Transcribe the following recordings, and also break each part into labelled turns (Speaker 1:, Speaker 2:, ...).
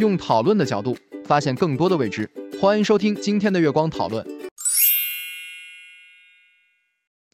Speaker 1: 用讨论的角度发现更多的未知，欢迎收听今天的月光讨论。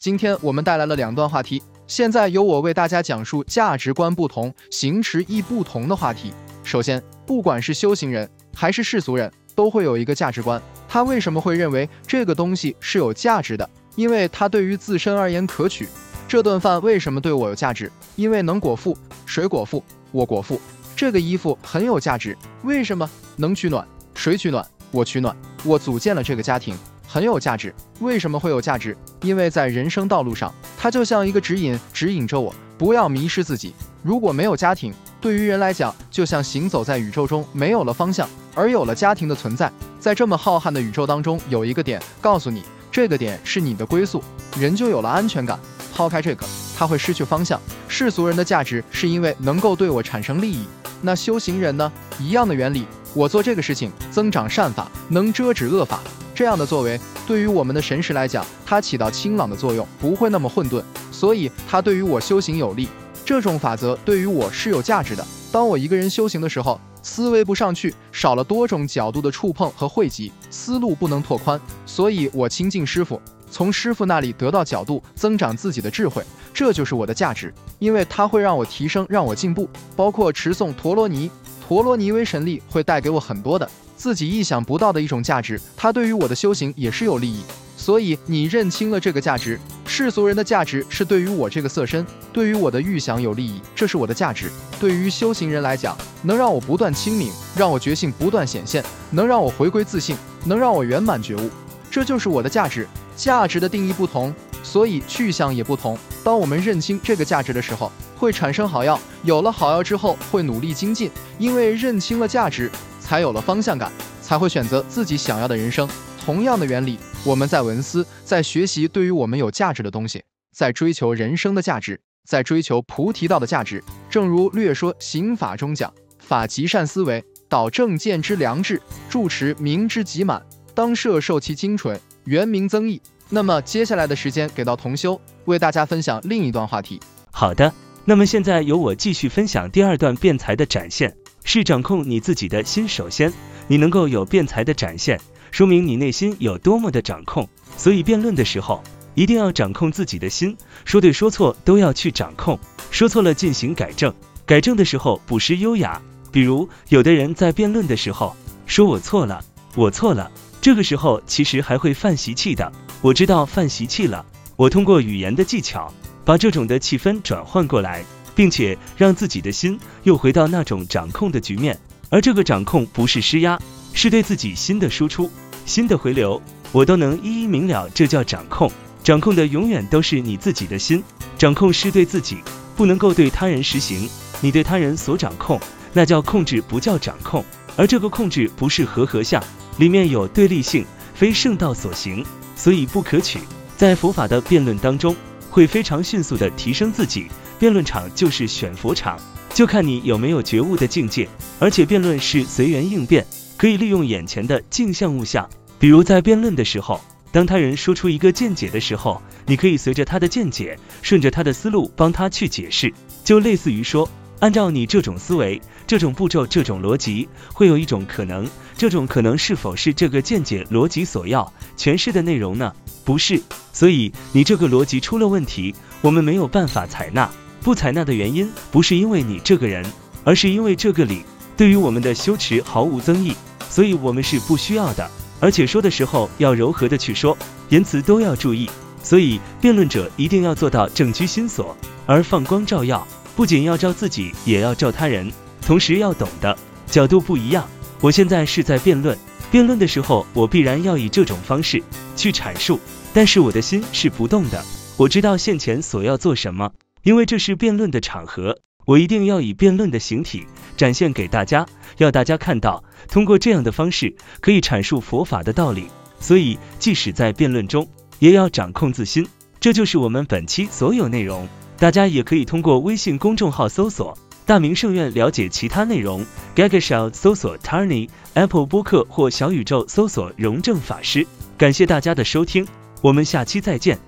Speaker 1: 今天我们带来了两段话题，现在由我为大家讲述价值观不同、行持亦不同的话题。首先，不管是修行人还是世俗人，都会有一个价值观。他为什么会认为这个东西是有价值的？因为他对于自身而言可取。这顿饭为什么对我有价值？因为能果腹，水果腹，我果腹。这个衣服很有价值，为什么能取暖？谁取暖？我取暖。我组建了这个家庭，很有价值。为什么会有价值？因为在人生道路上，它就像一个指引，指引着我，不要迷失自己。如果没有家庭，对于人来讲，就像行走在宇宙中没有了方向，而有了家庭的存在，在这么浩瀚的宇宙当中，有一个点告诉你，这个点是你的归宿，人就有了安全感。抛开这个，他会失去方向。世俗人的价值是因为能够对我产生利益。那修行人呢？一样的原理，我做这个事情增长善法，能遮止恶法。这样的作为，对于我们的神识来讲，它起到清朗的作用，不会那么混沌，所以它对于我修行有利。这种法则对于我是有价值的。当我一个人修行的时候，思维不上去，少了多种角度的触碰和汇集，思路不能拓宽，所以我亲近师傅，从师傅那里得到角度，增长自己的智慧。这就是我的价值，因为它会让我提升，让我进步。包括持诵陀罗尼，陀罗尼威神力会带给我很多的自己意想不到的一种价值，它对于我的修行也是有利益。所以你认清了这个价值，世俗人的价值是对于我这个色身，对于我的预想有利益，这是我的价值。对于修行人来讲，能让我不断清明，让我觉性不断显现，能让我回归自信，能让我圆满觉悟，这就是我的价值。价值的定义不同。所以去向也不同。当我们认清这个价值的时候，会产生好药。有了好药之后，会努力精进，因为认清了价值，才有了方向感，才会选择自己想要的人生。同样的原理，我们在文思，在学习对于我们有价值的东西，在追求人生的价值，在追求菩提道的价值。正如略说刑法中讲：法极善思维，导正见之良智，住持明之极满，当摄受其精纯，原名增益。那么接下来的时间给到同修，为大家分享另一段话题。
Speaker 2: 好的，那么现在由我继续分享第二段辩才的展现，是掌控你自己的心。首先，你能够有辩才的展现，说明你内心有多么的掌控。所以辩论的时候，一定要掌控自己的心，说对说错都要去掌控，说错了进行改正，改正的时候不失优雅。比如有的人在辩论的时候说我错了，我错了，这个时候其实还会犯习气的。我知道犯习气了，我通过语言的技巧，把这种的气氛转换过来，并且让自己的心又回到那种掌控的局面。而这个掌控不是施压，是对自己心的输出、心的回流，我都能一一明了。这叫掌控，掌控的永远都是你自己的心。掌控是对自己，不能够对他人实行。你对他人所掌控，那叫控制，不叫掌控。而这个控制不是和合相，里面有对立性，非圣道所行。所以不可取，在佛法的辩论当中，会非常迅速的提升自己。辩论场就是选佛场，就看你有没有觉悟的境界。而且辩论是随缘应变，可以利用眼前的镜像物象。比如在辩论的时候，当他人说出一个见解的时候，你可以随着他的见解，顺着他的思路帮他去解释。就类似于说，按照你这种思维、这种步骤、这种逻辑，会有一种可能。这种可能是否是这个见解逻辑所要诠释的内容呢？不是，所以你这个逻辑出了问题，我们没有办法采纳。不采纳的原因不是因为你这个人，而是因为这个理对于我们的修持毫无增益，所以我们是不需要的。而且说的时候要柔和的去说，言辞都要注意。所以辩论者一定要做到正居心所，而放光照耀，不仅要照自己，也要照他人。同时要懂的角度不一样。我现在是在辩论，辩论的时候我必然要以这种方式去阐述，但是我的心是不动的。我知道现前所要做什么，因为这是辩论的场合，我一定要以辩论的形体展现给大家，要大家看到，通过这样的方式可以阐述佛法的道理。所以，即使在辩论中，也要掌控自心。这就是我们本期所有内容。大家也可以通过微信公众号搜索“大明圣院”了解其他内容。Gagashow 搜索 Tarni Apple 播客或小宇宙搜索荣正法师。感谢大家的收听，我们下期再见。